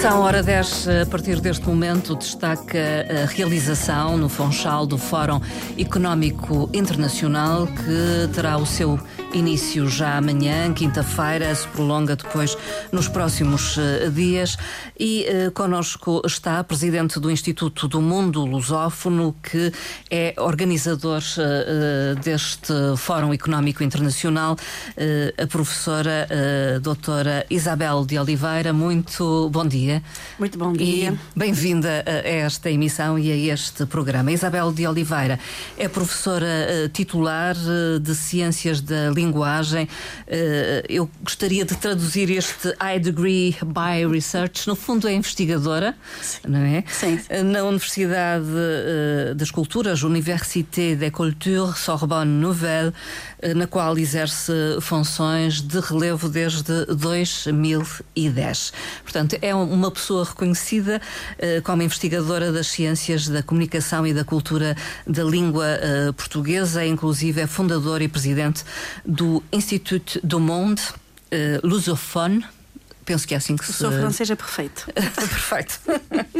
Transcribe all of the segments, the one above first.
Emissão Hora 10, a partir deste momento, destaca a realização no Funchal do Fórum Económico Internacional, que terá o seu início já amanhã, quinta-feira, se prolonga depois nos próximos uh, dias. E uh, connosco está a presidente do Instituto do Mundo Lusófono, que é organizador uh, deste Fórum Económico Internacional, a professora doutora Isabel de Oliveira. Muito bom dia. Muito bom dia. Bem-vinda a esta emissão e a este programa. Isabel de Oliveira é professora titular de Ciências da linguagem. Eh, eu gostaria de traduzir este high degree by research. No fundo, é investigadora, sim. não é? Sim. Eh, na Universidade eh, das Culturas, Université des Cultures Sorbonne Nouvelle, na qual exerce funções de relevo desde 2010. Portanto, é uma pessoa reconhecida como investigadora das ciências da comunicação e da cultura da língua portuguesa, inclusive é fundadora e presidente do Institut du Monde uh, Lusophone. Penso que é assim que se. O seu francês é perfeito. perfeito.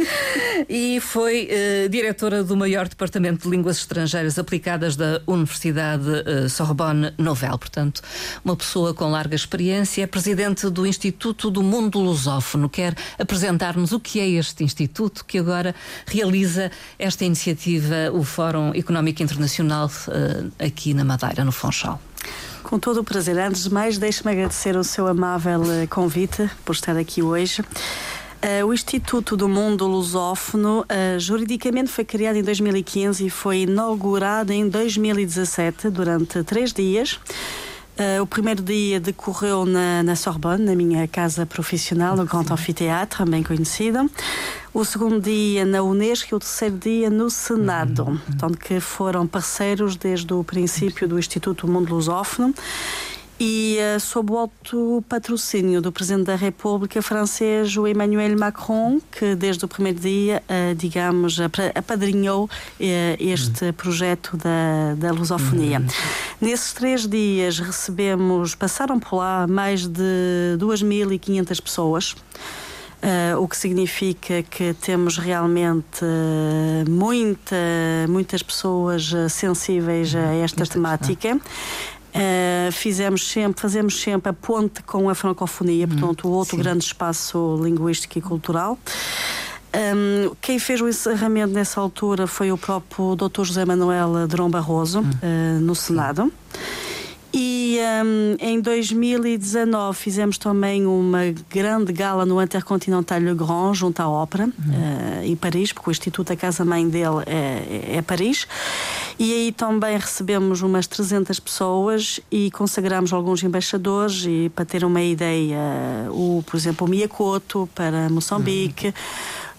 e foi uh, diretora do maior departamento de línguas estrangeiras aplicadas da Universidade uh, Sorbonne Nouvelle. Portanto, uma pessoa com larga experiência. É presidente do Instituto do Mundo Lusófono. Quer apresentar-nos o que é este instituto que agora realiza esta iniciativa, o Fórum Económico Internacional, uh, aqui na Madeira, no Funchal. Com todo o prazer. Antes de mais, deixe-me agradecer o seu amável eh, convite por estar aqui hoje. Uh, o Instituto do Mundo Lusófono uh, juridicamente foi criado em 2015 e foi inaugurado em 2017 durante três dias. Uh, o primeiro dia decorreu na, na, Sorbonne, na minha casa profissional, no Grand Anfiteatro, bem conhecido. O segundo dia na Unesco e o terceiro dia no Senado, uhum. que foram parceiros desde o princípio do Instituto Mundo Lusófono e uh, sob o alto patrocínio do Presidente da República francês, o Emmanuel Macron, que desde o primeiro dia, uh, digamos, apadrinhou uh, este uhum. projeto da, da lusofonia. Uhum. Nesses três dias recebemos, passaram por lá mais de 2.500 pessoas. Uh, o que significa que temos realmente uh, muita, muitas pessoas uh, sensíveis a esta temática. Uh, fizemos sempre, fazemos sempre a ponte com a francofonia, portanto, o outro sim. grande espaço linguístico e cultural. Um, quem fez o encerramento nessa altura foi o próprio Dr. José Manuel Drão Barroso, uh, no Senado. E um, em 2019 fizemos também uma grande gala no Intercontinental Le Grand, junto à Ópera, uhum. uh, em Paris, porque o Instituto, a casa-mãe dele é, é, Paris. E aí também recebemos umas 300 pessoas e consagramos alguns embaixadores. E para ter uma ideia, o, por exemplo, o Miyakoto para Moçambique. Uhum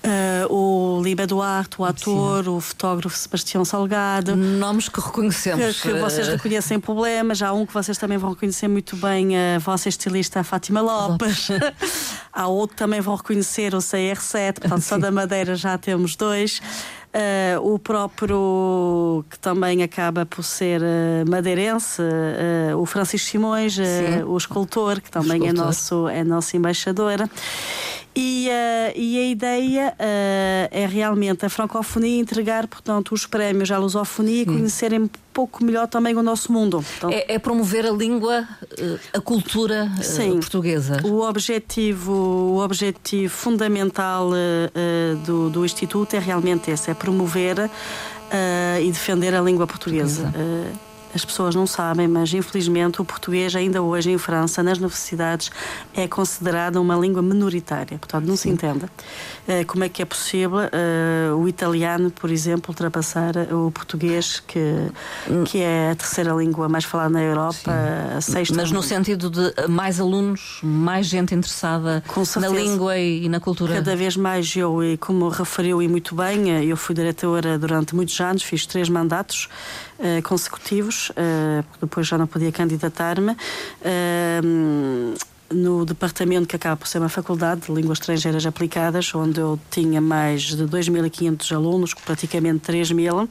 Uh, o Liba Duarte, o ator, Sim. o fotógrafo Sebastião Salgado. Nomes que reconhecemos. Que, que vocês eh, reconhecem problemas. Há um que vocês também vão reconhecer muito bem, a vossa estilista a Fátima Lopes. Há outro que também vão reconhecer o CR7, portanto, só da Madeira já temos dois. Uh, o próprio, que também acaba por ser uh, madeirense, uh, o Francisco Simões, o escultor, que também é nosso, é nosso embaixador. E, uh, e a ideia uh, é realmente a francofonia entregar, portanto, os prémios à lusofonia e conhecerem um pouco melhor também o nosso mundo. Então, é, é, promover a língua, uh, a cultura sim, portuguesa. O objetivo, o objetivo fundamental do, do Instituto é realmente esse, é promover e defender a língua portuguesa. portuguesa as pessoas não sabem, mas infelizmente o português, ainda hoje em França, nas universidades, é considerado uma língua minoritária. Portanto, não Sim. se entende uh, como é que é possível uh, o italiano, por exemplo, ultrapassar o português, que, hum. que é a terceira língua mais falada na Europa, Sim. a sexta. Mas no sentido de mais alunos, mais gente interessada na língua e, e na cultura. Cada vez mais eu, e como referiu e muito bem, eh, eu fui diretora durante muitos anos, fiz três mandatos uh, consecutivos, uh, depois já não podia candidatar-me. Uh, no departamento que acaba por ser uma faculdade de línguas estrangeiras aplicadas, onde eu tinha mais de 2.500 alunos, praticamente 3.000.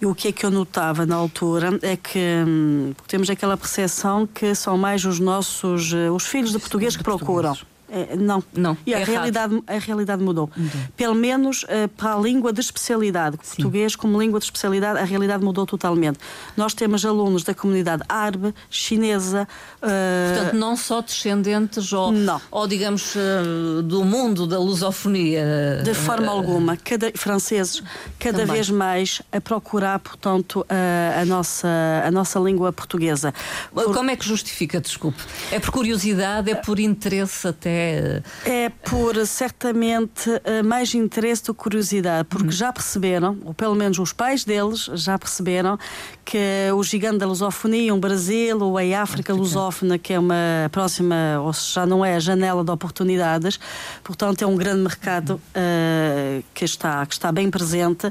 E o que é que eu notava na altura é que hum, temos aquela percepção que são mais os nossos, os filhos de português que procuram. É, não. Não. E a, é realidade, a realidade mudou. mudou. Pelo menos uh, para a língua de especialidade. Sim. Português como língua de especialidade, a realidade mudou totalmente. Nós temos alunos da comunidade árabe, chinesa. Uh... Portanto, não só descendentes ou, não. ou digamos, uh, do mundo da lusofonia. De forma alguma. Cada, franceses, cada Também. vez mais a procurar, portanto, a, a, nossa, a nossa língua portuguesa. Por... Como é que justifica, desculpe? É por curiosidade, é por interesse até é. É por certamente eh, mais interesse do que curiosidade, porque uhum. já perceberam, ou pelo menos os pais deles já perceberam, que o gigante da lusofonia, o Brasil ou a África, lusófona, que é uma próxima, ou seja, já não é a janela de oportunidades, portanto é um grande mercado uh, que, está, que está bem presente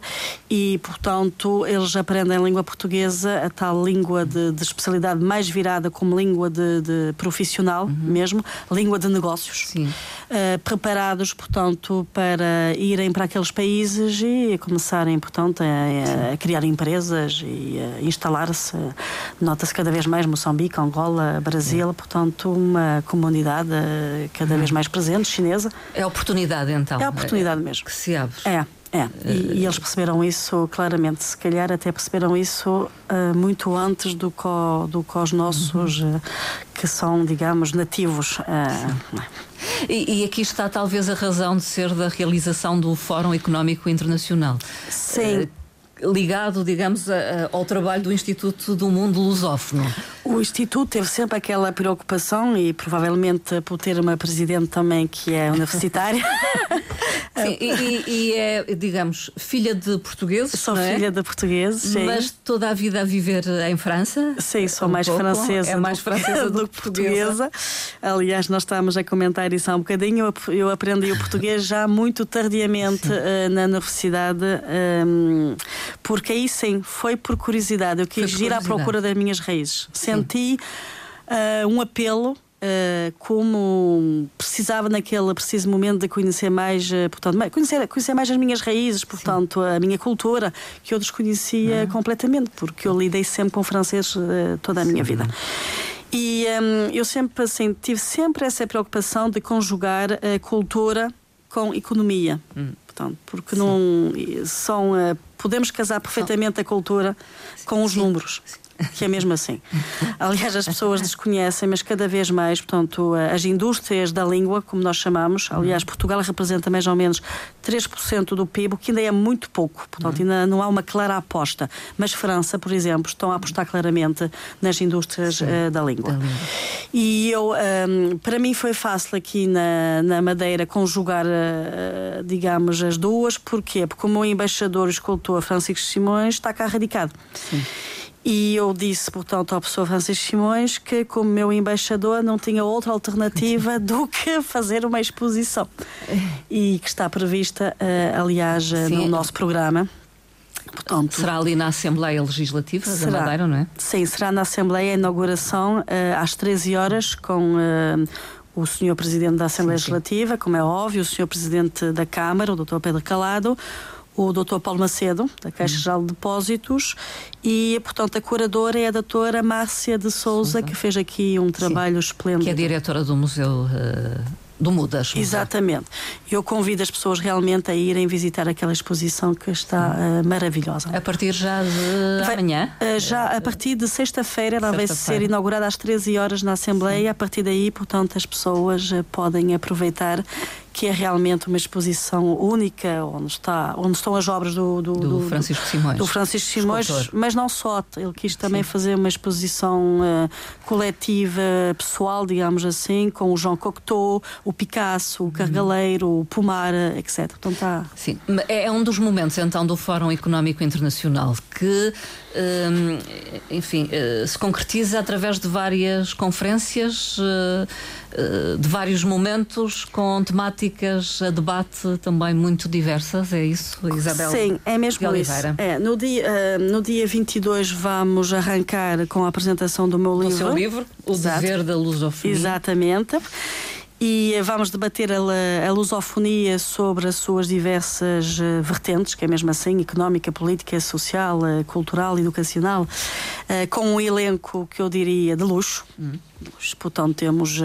e, portanto, eles aprendem a língua portuguesa, a tal língua de, de especialidade mais virada como língua de, de profissional uhum. mesmo, língua de negócios. Uh, preparados, portanto, para irem para aqueles países e começarem, portanto, a, a criar empresas e a instalar-se. Nota-se cada vez mais Moçambique, Angola, Brasil, portanto, uma comunidade eh, cada uhum. vez mais presente, chinesa. É oportunidade, então. É oportunidade mesmo. Que se abre. É. É, e, e, eles perceberam isso claramente. Se calhar até perceberam isso uh, muito antes do que, do que os nossos, uh, que são, digamos, nativos. Uh, e, e, aqui está talvez a razão de ser da realização do Fórum Económico Internacional. Sim ligado, digamos, a, a, ao trabalho do Instituto do Mundo Lusófono. O Instituto teve sempre aquela preocupação e provavelmente por ter uma presidente também que é universitária. Sim, e, e, é, digamos, filha de portugueses. Sou é? filha de portugueses, sim. Mas toda a vida a viver em França? Sim, sou um mais pouco. francesa. É mais francesa do, do que portuguesa. portuguesa. Aliás, nós estávamos a comentar isso há um bocadinho. Eu aprendi o português já muito tardiamente uh, na universidade, um, ehm, porque aí sim, foi por curiosidade. Eu quis ir à procura das minhas raízes. Senti uh, um apelo Uh, como precisava naquele preciso momento de conhecer mais, uh, portanto, conhecer, conhecer mais as minhas raízes, portanto, Sim. a minha cultura, que eu desconhecia uhum. completamente, porque eu lidei sempre com francês uh, toda a minha Sim. vida. E um, eu sempre assim, tive sempre essa preocupação de conjugar a cultura com economia. Hum. Portanto, porque Sim. não são podemos casar perfeitamente a cultura com os números que é mesmo assim. Aliás, as pessoas desconhecem, mas cada vez mais, portanto, as indústrias da língua, como nós chamamos, aliás, Portugal representa mais ou menos 3% do PIB, o que ainda é muito pouco, portanto, ainda não há uma clara aposta. Mas França, por exemplo, estão a apostar claramente nas indústrias uh, da língua. Da língua. E eu, ehm, para mim, foi fácil aqui na, na Madeira conjugar, uh, digamos, as duas, porquê? Porque o meu embaixador, o escultor Francisco Simões, está cá radicado. Sim. E eu disse, portanto, ao professor Francisco Simões que, como meu embaixador, não tinha outra alternativa do que fazer uma exposição. E que está prevista, uh, aliás, eh, Sim. no nosso programa. Portanto, será ali na Assembleia Legislativa será, da Madeira, não é? Sim, será na Assembleia a inauguração uh, às 13 horas com uh, o Sr. Presidente da Assembleia sim, sim. Legislativa, como é óbvio, o Sr. Presidente da Câmara, o Dr. Pedro Calado, o Dr. Paulo Macedo, da Caixa Geral de Depósitos, e, portanto, a curadora é a doutora Márcia de Souza, que fez aqui um trabalho Sim, esplêndido. Que é diretora do Museu. Uh do Mudas. Exatamente. Eu convido as pessoas realmente a irem visitar aquela exposição que está uh, maravilhosa. A partir já de vai, amanhã? Uh, já a partir de sexta-feira, ela sexta vai ser inaugurada às 13 horas na Assembleia. Sim. A partir daí, portanto, as pessoas uh, podem aproveitar que é realmente uma exposição única onde está onde estão as obras do, do, do, do Francisco Simões. do Francisco Simões mas não só. Ele quis também Sim. fazer uma exposição uh, coletiva pessoal digamos assim com o João Cocteau o Picasso o Cargaleiro o Pomar etc então está Sim. É, é um dos momentos então do Fórum Económico Internacional que um, enfim uh, se concretiza através de várias conferências uh, de vários momentos com temáticas a debate também muito diversas, é isso, Isabel? Sim, é mesmo isso. É, no, dia, uh, no dia 22 vamos arrancar com a apresentação do meu livro. O seu livro, O Exato. Dever da Lusofonia. Exatamente. E vamos debater a, a lusofonia sobre as suas diversas uh, vertentes, que é mesmo assim, económica, política, social, uh, cultural, educacional, uh, com um elenco que eu diria de luxo. Uhum. Portanto, temos,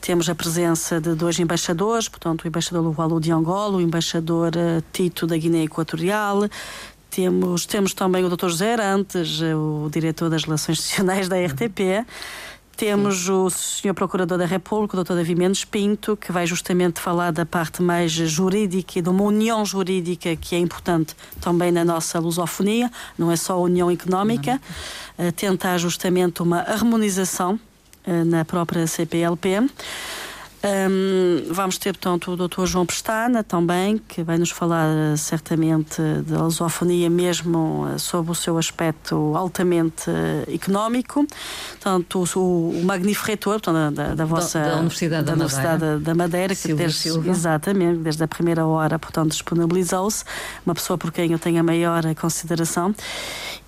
temos a presença de dois embaixadores, portanto, o embaixador Lualu de Angola, o embaixador Tito da Guiné Equatorial, temos, temos também o Dr. José Arantes, o diretor das Relações Institucionais da RTP. Temos o Sr. Procurador da República, o Dr. Davi Mendes Pinto, que vai justamente falar da parte mais jurídica e de uma união jurídica que é importante também na nossa lusofonia, não é só a união económica, uh, tentar justamente uma harmonização uh, na própria CPLP. Um, vamos ter, portanto, o Dr. João Pestana também, que vai nos falar uh, certamente da lusofonia, mesmo uh, sob o seu aspecto altamente uh, económico. Portanto, o, o magnífico reitor portanto, da, da, vossa da, da Universidade da, da, Universidade Madeira, da Madeira que desde, exatamente, desde a primeira hora, portanto, disponibilizou-se, uma pessoa por quem eu tenho a maior consideração.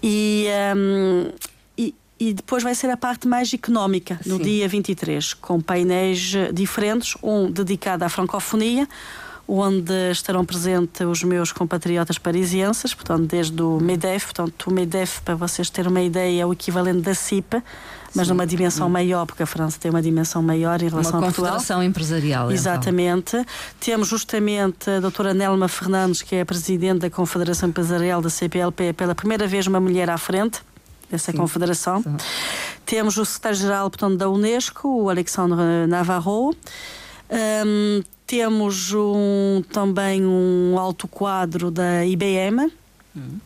E. Um, e depois vai ser a parte mais económica, no Sim. dia 23, com painéis diferentes, um dedicado à francofonia, onde estarão presentes os meus compatriotas parisienses, portanto, desde o MEDEF, portanto, o MEDEF, para vocês terem uma ideia, é o equivalente da CIPA, mas Sim. numa dimensão maior, porque a França tem uma dimensão maior em relação uma a Portugal. Uma confederação empresarial. Então. Exatamente. Então. Temos justamente a doutora Nelma Fernandes, que é a presidente da Confederação Empresarial da CPLP, pela primeira vez uma mulher à frente dessa Sim. confederação. Sim. Temos o secretário-geral da Unesco, o Alexandre Navarro. Um, temos um, também um alto quadro da IBM. Hum.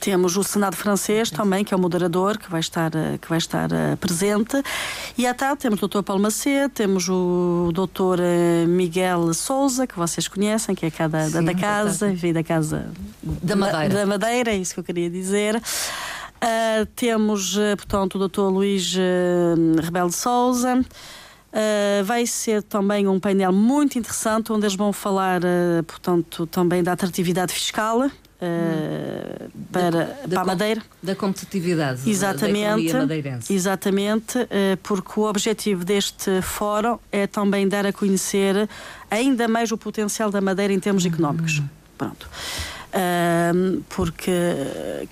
Temos o Senado francês também, que é o moderador, que vai estar, que vai estar uh, presente. E à tarde temos o Dr. Paulo Macedo, temos o Dr. Eh, Miguel Souza, que vocês conhecem, que é cá da, Sim, da, casa, enfim, da casa da Madeira. Da, da Madeira, é isso que eu queria dizer. Uh, temos, uh, portanto, o Dr. Luís uh, Rebelo de Souza. Uh, vai ser também um painel muito interessante onde eles vão falar, portanto, também da atratividade fiscal. Hum. para, da, para a Madeira. Da competitividade exatamente, da madeirense. Exatamente, porque o objetivo deste fórum é também dar a conhecer ainda mais o potencial da Madeira em termos hum. económicos. Pronto porque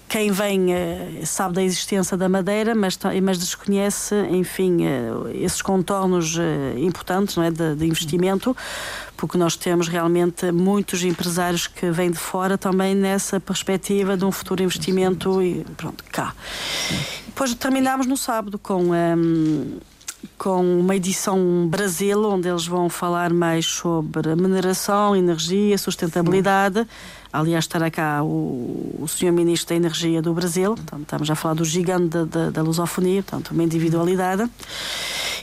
quem vem eh, sabe da existência da Madeira, mas, mas desconhece, enfim, eh, esses contornos eh, importantes não é, de, de investimento, porque nós temos realmente muitos empresários que vêm de fora também nessa perspectiva de um futuro investimento e pronto, cá. Depois terminamos no sábado com. Um, com uma edição Brasil, onde eles vão falar mais sobre mineração, energia, sustentabilidade. Sim. Aliás, estará cá o, o Sr. Ministro da Energia do Brasil, portanto, estamos a falar do gigante da, da, da lusofonia, portanto, uma individualidade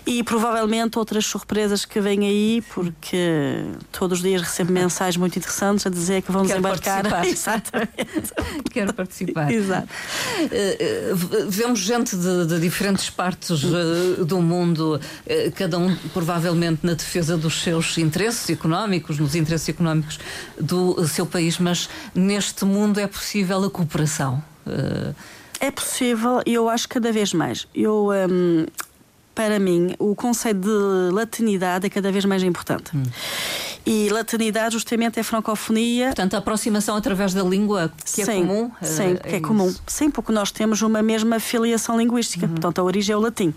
e provavelmente outras surpresas que vêm aí, porque todos os dias recebo mensagens muito interessantes a dizer que vão desembarcar. Exatamente. Quero participar. Exato. Uh, vemos gente de, de, diferentes partes uh, do mundo, uh, cada um provavelmente na defesa dos seus interesses económicos, nos interesses económicos do seu país, mas neste mundo é possível a cooperação. É possível e eu acho cada vez mais. Eu. Um, para mim, o conceito de latinidade é cada vez mais importante. Hum. E latinidade, justamente, é francofonia. Portanto, a aproximação através da língua, que é sim, é comum. Sim, é que é, comum. Sim, porque nós temos uma mesma filiação linguística. Uhum. Portanto, a origem é o latim.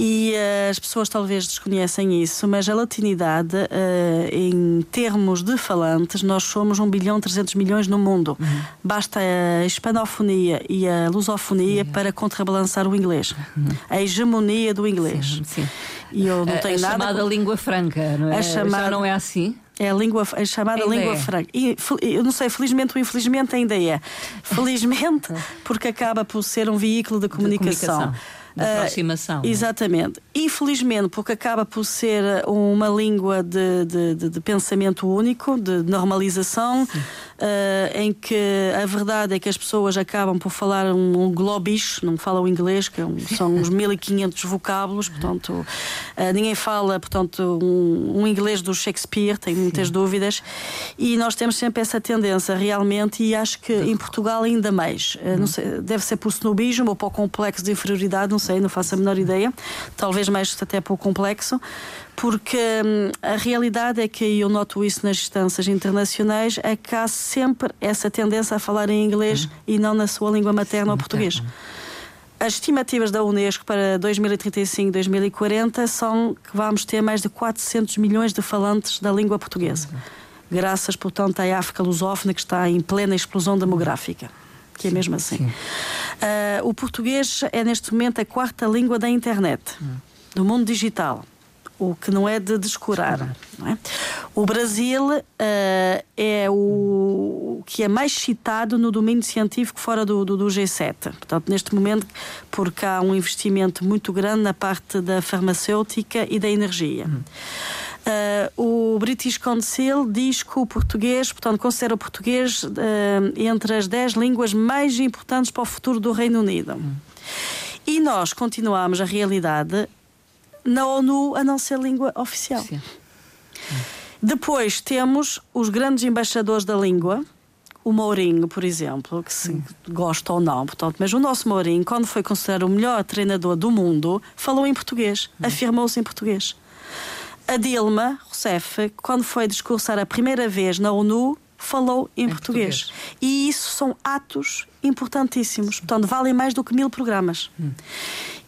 E uh, as pessoas talvez desconhecem isso, mas a latinidade, uh, em termos de falantes, nós somos 1 bilhão 300 milhões no mundo. Uhum. Basta a hispanofonia e a lusofonia uhum. para contrabalançar o inglês. Uhum. A hegemonia do inglês. Sim, sim. E eu não a, tenho a nada. chamada com... língua franca, não é? A chamada... Já não é assim? É a, língua, a chamada ainda língua é. franca. E, eu não sei, felizmente ou infelizmente ainda é. Felizmente, porque acaba por ser um veículo de comunicação. De comunicação de ah, aproximação. Uh, exatamente. Infelizmente, porque acaba por ser uma língua de, de, de, de pensamento único, de normalização, uh, em que a verdade é que as pessoas acabam por falar um, um globish, não falam inglês, que é um, são uns 1500 vocábulos, portanto, uh, ninguém fala, portanto, um, um, inglês do Shakespeare, tem muitas Sim. dúvidas, e nós temos sempre essa tendência realmente, e acho que em Portugal ainda mais. Uhum. Sei, deve ser por snobismo ou por complexo de inferioridade, não sei não faço a menor ideia. Talvez mais até pouco complexo, porque hum, a realidade é que eu noto isso nas instâncias internacionais, é que há sempre essa tendência a falar em inglês uhum. e não na sua língua materna ou português. As estimativas da Unesco para 2035 2040 são que vamos ter mais de 400 milhões de falantes da língua portuguesa. Graças, portanto, à África lusófona que está em plena explosão demográfica. Que é mesmo assim. Uh, o português é, neste momento, a quarta língua da internet, hum. do mundo digital o que não é de descurar. É? O Brasil uh, é o, que é mais citado no domínio científico fora do, do, do, G7. Portanto, neste momento, porque há um investimento muito grande na parte da farmacêutica e da energia. Uh, o British Council diz que o português, portanto, considera o português uh, entre as 10 línguas mais importantes para o futuro do Reino Unido. E nós continuamos a realidade na ONU a não ser língua oficial. Sim. Depois temos os grandes embaixadores da língua, o Mourinho, por exemplo, que se gosta ou não, portanto, mas o nosso Mourinho, quando foi considerado o melhor treinador do mundo, falou em português, hum. afirmou-se em português. A Dilma Rousseff, quando foi discursar a primeira vez na ONU, falou em, em português. português. E isso são atos importantíssimos. Portanto, valem mais do que mil programas. Hum.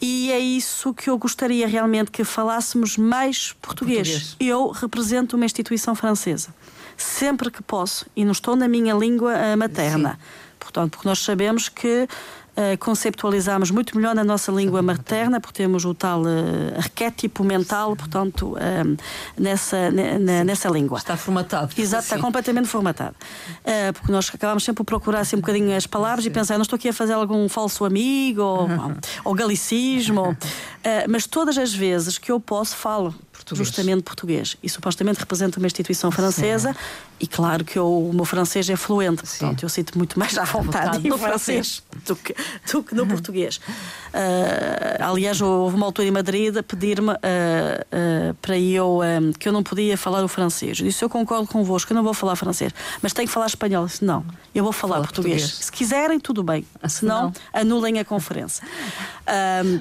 E é isso que eu gostaria realmente que falássemos mais português. português. Eu represento uma instituição francesa. Sempre que posso, e não estou na minha língua eh, materna. Sim. Portanto, porque nós sabemos que uh, conceptualizamos muito melhor na nossa língua materna, porque temos o tal uh, arquétipo mental, portanto, uh, nessa, na, nessa língua. Está formatado. Exato, está completamente formatado. Uh, porque nós acabamos sempre por procurar assim, um bocadinho as palavras Sim. e pensar, não estou aqui a fazer algum falso amigo ou, ou galicismo, mas todas as vezes que eu posso, falo português. justamente português. E supostamente representa uma instituição francesa. Sim. E claro que eu, o meu francês é fluente, Sim. portanto eu sinto muito mais à vontade no francês do que, do que no português. Uh, aliás, houve uma altura em Madrid a pedir-me uh, uh, para eu um, que eu não podia falar o francês. Eu disse: Eu concordo convosco, eu não vou falar francês, mas tenho que falar espanhol. Eu disse, não, eu vou falar português. português. Se quiserem, tudo bem. Se não, anulem a conferência.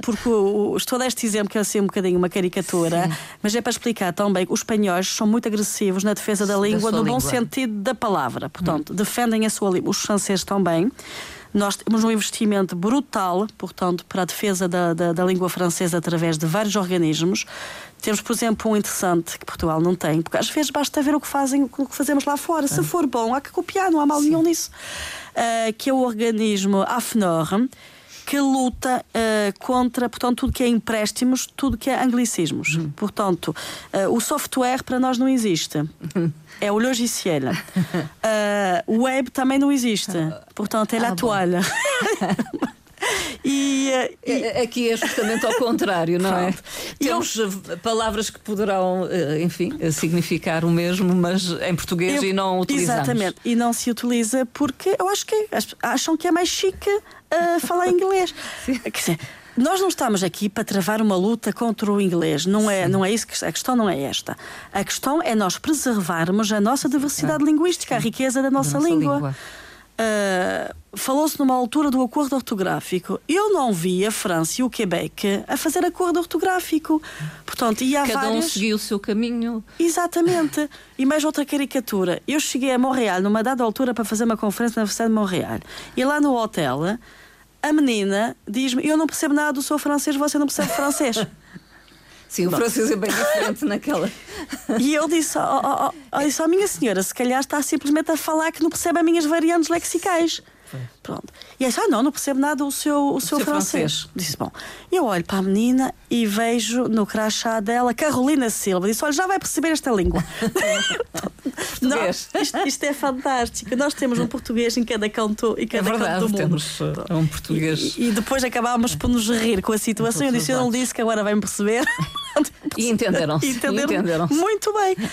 porque o, estou a dar este exemplo que é assim um bocadinho uma caricatura, Sim. mas é para explicar também que os espanhóis são muito agressivos na defesa da língua, da no língua. bom sentido da palavra. Portanto, hum. defendem a sua língua. Os franceses também. Nós temos um investimento brutal, portanto, para a defesa da, da, da, língua francesa através de vários organismos. Temos, por exemplo, um interessante que Portugal não tem, porque às vezes basta ver o que, fazem, o que fazemos lá fora. Se for bom, há que copiar, não há mal Sim. nenhum nisso. Uh, que é o organismo AFNOR que luta uh, contra, portanto, tudo que é empréstimos, tudo que é anglicismos. Uhum. Portanto, uh, o software para nós não existe. É o logiciel. Uh, web também não existe. Portanto, é ah, a toalha. E, e, Aqui é justamente ao contrário, não é? Temos eu, palavras que poderão, enfim, significar o mesmo, mas em português eu, e não utilizamos. Exatamente, e não se utiliza porque eu acho que acham que é mais chique a falar inglês. Quer dizer, nós não estamos aqui para travar uma luta contra o inglês. Não é, não é isso que a questão não é esta. A questão é nós preservarmos a nossa diversidade linguística, a riqueza da nossa, da nossa língua. língua. Uh, Falou-se numa altura do acordo ortográfico. Eu não vi a França e o Quebec a fazer acordo ortográfico. Portanto, e há Cada várias... um seguiu o seu caminho. Exatamente. e mais outra caricatura. Eu cheguei a Montreal numa dada altura para fazer uma conferência na Universidade de Montreal. E lá no hotel, a menina diz-me: Eu não percebo nada do seu francês, você não percebe francês. Sim, o francês é bem diferente naquela. E eu disse, oh, oh, oh, disse, oh, minha senhora, se calhar está simplesmente a falar que não percebe as minhas variantes lexicais. Pronto. E aí, ah, não, não percebo nada o seu, o seu, seu francês. francês. Disse, bom, eu olho para a menina e vejo no crachá dela Carolina Silva. Disse, olha, já vai perceber esta língua. não, isto, isto, é fantástico. Nós temos um português em cada canto e cada é verdade, canto do mundo. Temos uh, um português. E, e, depois acabámos por nos rir com a situação. Eu disse, eu não disse que agora vai-me perceber. E entenderam, entenderam, entenderam muito bem.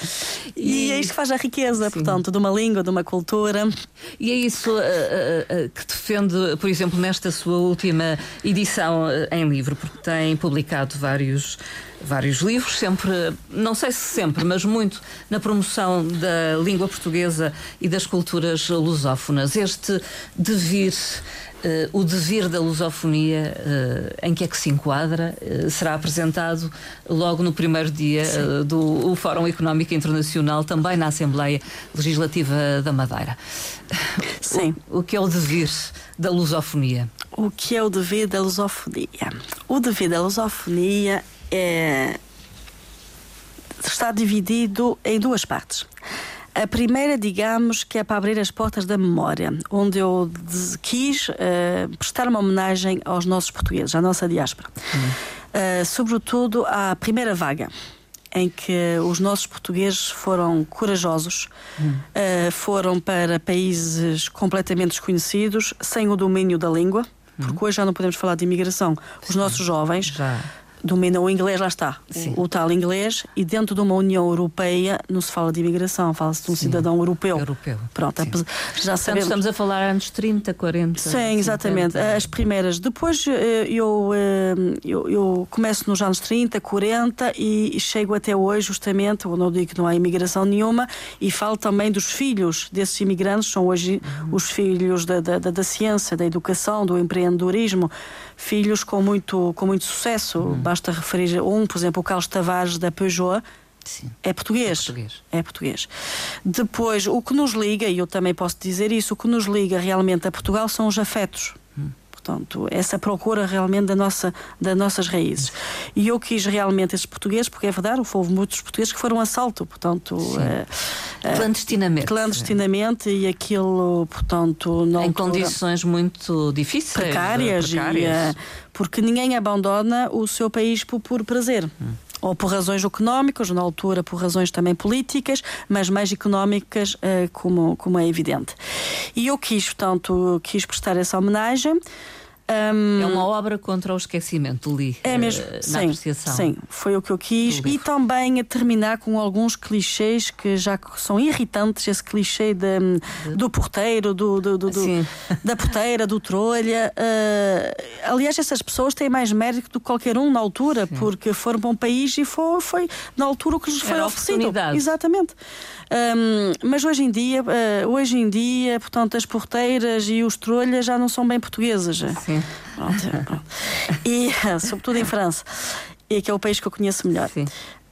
E, e, é isto que faz a riqueza, Sim. portanto, de uma língua, de uma cultura. E é isso uh, uh, uh, que defende, por exemplo, nesta sua última edição em livro, porque tem publicado vários vários livros, sempre, não sei se sempre, mas muito na promoção da língua portuguesa e das culturas lusófonas. Este devir o devir da lusofonia, em que é que se enquadra, será apresentado logo no primeiro dia do Fórum Económico Internacional, também na Assembleia Legislativa da Madeira. Sim. O, o que é o devir da lusofonia? O que é o dever da lusofonia? O dever da lusofonia é... está dividido em duas partes. A primeira, digamos, que é para abrir as portas da memória, onde eu quis uh, prestar uma homenagem aos nossos portugueses, à nossa diáspora. Uh, sobretudo à primeira vaga, em que os nossos portugueses foram corajosos, uh, foram para países completamente desconhecidos, sem o domínio da língua, porque hoje já não podemos falar de imigração. Os Sim. nossos jovens já dominam o inglês, lá está, o, o, tal inglês, e dentro de uma União Europeia não se fala de imigração, fala-se de um Sim. cidadão europeu. Europeu. Pronto, Sim. já sabemos. estamos a falar anos 30, 40. Sim, exatamente. 50. As primeiras. Depois eh, eu, eh, eu, eu, começo nos anos 30, 40 e chego até hoje, justamente, onde eu digo que não há imigração nenhuma, e falo também dos filhos desses imigrantes, são hoje uhum. os filhos da, da, da, ciência, da educação, do empreendedorismo, filhos com muito, com muito sucesso. Uhum basta referir um, por exemplo, o Carlos Tavares da Peugeot. Sim. É português. é português. É português. Depois, o que nos liga, e eu também posso dizer isso, o que nos liga realmente a Portugal são os afetos. Portanto, essa procura realmente da nossa, das nossas raízes. E eu quis realmente esses portugueses, porque é verdade, houve muitos portugueses que foram a salto, portanto. Uh, clandestinamente. Clandestinamente e aquilo, portanto. Em altura, condições muito difíceis. Precárias. precárias. E, uh, porque ninguém abandona o seu país por, por prazer. Hum ou por razões económicas, na altura por razões também políticas, mas mais económicas, como, como é evidente. E eu quis, portanto, quis prestar essa homenagem. Um, é uma obra contra o esquecimento, li. É mesmo, uh, sim, apreciação. sim, foi o que eu quis. E também a terminar com alguns clichês que já são irritantes, esse clichê de, do porteiro, do, do, do, do da porteira, do trolha. Uh, aliás, essas pessoas têm mais mérito do que qualquer um na altura, sim. porque foram para um país e foi, foi na altura o que lhes foi Era oferecido. Exatamente. Um, mas hoje em dia, uh, hoje em dia, portanto, as porteiras e os trolhas já não são bem portuguesas. Sim. Pronto, pronto. E, sobretudo em França, e que é o país que eu conheço melhor. Sim.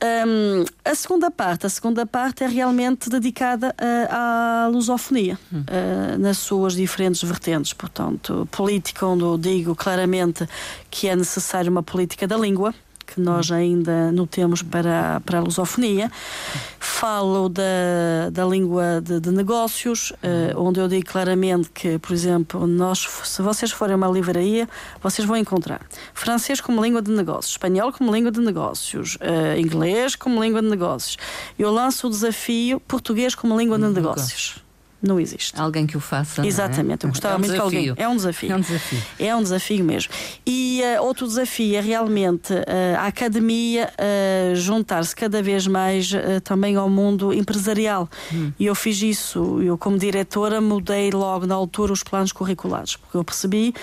Um, a segunda parte, a segunda parte é realmente dedicada uh, à lusofonia, hum. uh, nas suas diferentes vertentes. Portanto, política, onde eu digo claramente que é necessária uma política da língua, que nós ainda não temos para, para a lusofonia. Falo da, da língua de, de negócios, uh, onde eu digo claramente que, por exemplo, nós, se vocês forem a uma livraria, vocês vão encontrar francês como língua de negócios, espanhol como língua de negócios, uh, inglês como língua de negócios. Eu lanço o desafio português como língua de negócios não existe. Alguém que o faça. É? Exatamente, é? eu gostava é um muito desafio. que alguém. É um desafio. É um desafio. É um desafio mesmo. E uh, outro desafio é realmente uh, a academia uh, juntar-se cada vez mais também ao mundo empresarial. Hum. E eu fiz isso, eu como diretora mudei logo na altura os planos curriculares, porque eu percebi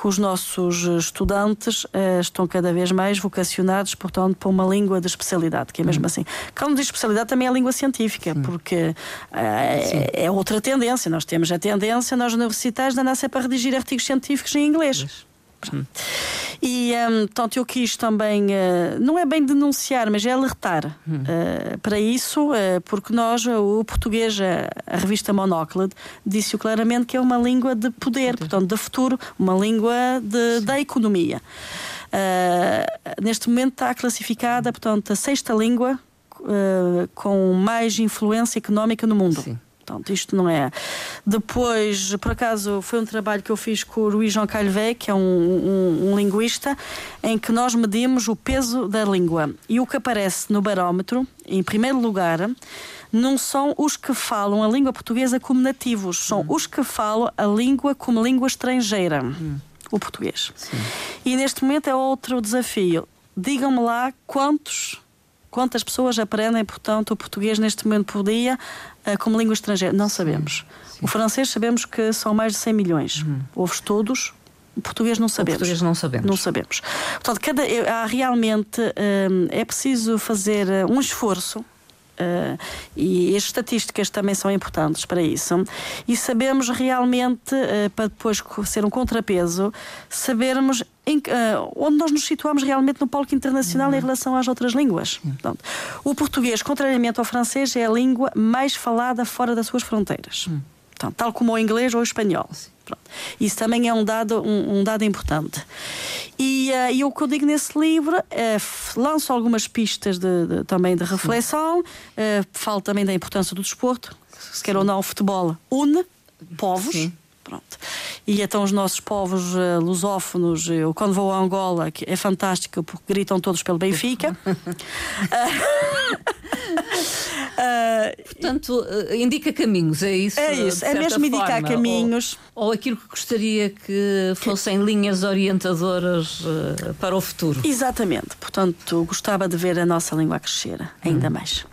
que os nossos estudantes uh, estão cada vez mais vocacionados, portanto, para uma língua de especialidade, que é mesmo uhum. assim. Quando diz especialidade também é a língua científica, Sim. porque uh, é, outra tendência. Nós temos a tendência nas universidades de andar sempre a redigir artigos científicos em inglês. Hum. E, um, portanto, eu quis também, uh, não é bem denunciar, mas é alertar uh, para isso, uh, porque nós, o português, a, revista Monócle, disse claramente que é uma língua de poder, portanto, de futuro, uma língua de, da economia. neste momento está classificada, portanto, a sexta língua com mais influência económica no mundo. Sim. Portanto, isto não é. Depois, por acaso, foi um trabalho que eu fiz com o Luís Jean Calvé, que é um, um, um, linguista, em que nós medimos o peso da língua. E o que aparece no barómetro, em primeiro lugar, não são os que falam a língua portuguesa como nativos, são hum. os que falam a língua como língua estrangeira. Hum. O português. Sim. E neste momento é outro desafio. Digam-me lá quantos Quantas pessoas aprendem, portanto, o português neste momento por dia uh, como língua estrangeira? Não sabemos. Sim. O francês sabemos que são mais de 100 milhões. Uhum. Houve estudos. O português não sabemos. O português não sabemos. Não sabemos. Portanto, cada, há realmente um, é preciso fazer um esforço uh, e as estatísticas também são importantes para isso. E sabemos realmente, uh, para depois ser um contrapeso, sabermos em, uh, onde nós nos situamos realmente no palco internacional uhum. em relação às outras línguas. Uhum. Portanto, o português, contrariamente ao francês, é a língua mais falada fora das suas fronteiras. Uhum. Portanto, tal como o inglês ou o espanhol. Pronto. Isso também é um dado, um, um dado importante. E, uh, e, o que eu digo nesse livro, uh, lanço algumas pistas de, de, também de reflexão, uh, falo também da importância do desporto, se quer ou não, o futebol une povos. Sim. Pronto. E então os nossos povos uh, lusófonos, eu quando vou a Angola, que é fantástico porque gritam todos pelo Benfica. Uh, Portanto, uh, indica caminhos, é isso? É isso, é mesmo indicar caminhos. Ou, ou, aquilo que gostaria que fossem linhas orientadoras uh, para o futuro. Exatamente, portanto, gostava de ver a nossa língua crescer ainda hum. mais.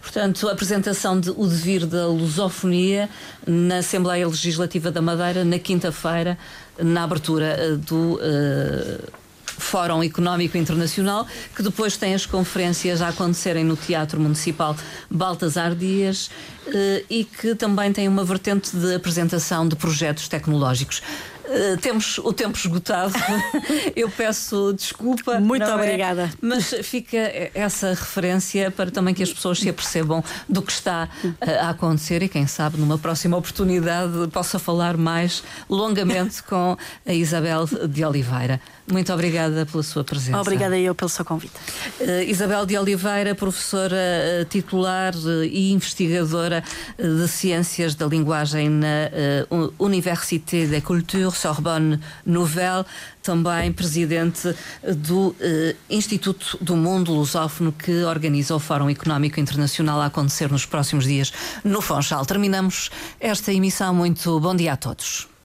Portanto, a apresentação de O Devir da Lusofonia na Assembleia Legislativa da Madeira, na quinta-feira, na abertura do Fórum Económico Internacional, que depois tem as conferências a acontecerem no Teatro Municipal Baltasar Dias eh, e que também tem uma vertente de apresentação de projetos tecnológicos. Uh, temos o tempo esgotado. Eu peço desculpa. Muito é? obrigada. É? Mas fica essa referência para também que as pessoas se apercebam do que está uh, a acontecer e, quem sabe, numa próxima oportunidade, possa falar mais longamente com a Isabel de Oliveira. Muito obrigada pela sua presença. Obrigada eu pelo seu convite. Uh, Isabel de Oliveira, professora titular e investigadora de Ciências da Linguagem na Université de Culture Sorbonne Nouvelle, também presidente do Instituto do Mundo Lusófono que organiza o Fórum Económico Internacional a acontecer nos próximos dias no Fonchal. Terminamos esta emissão. Muito bom dia a todos.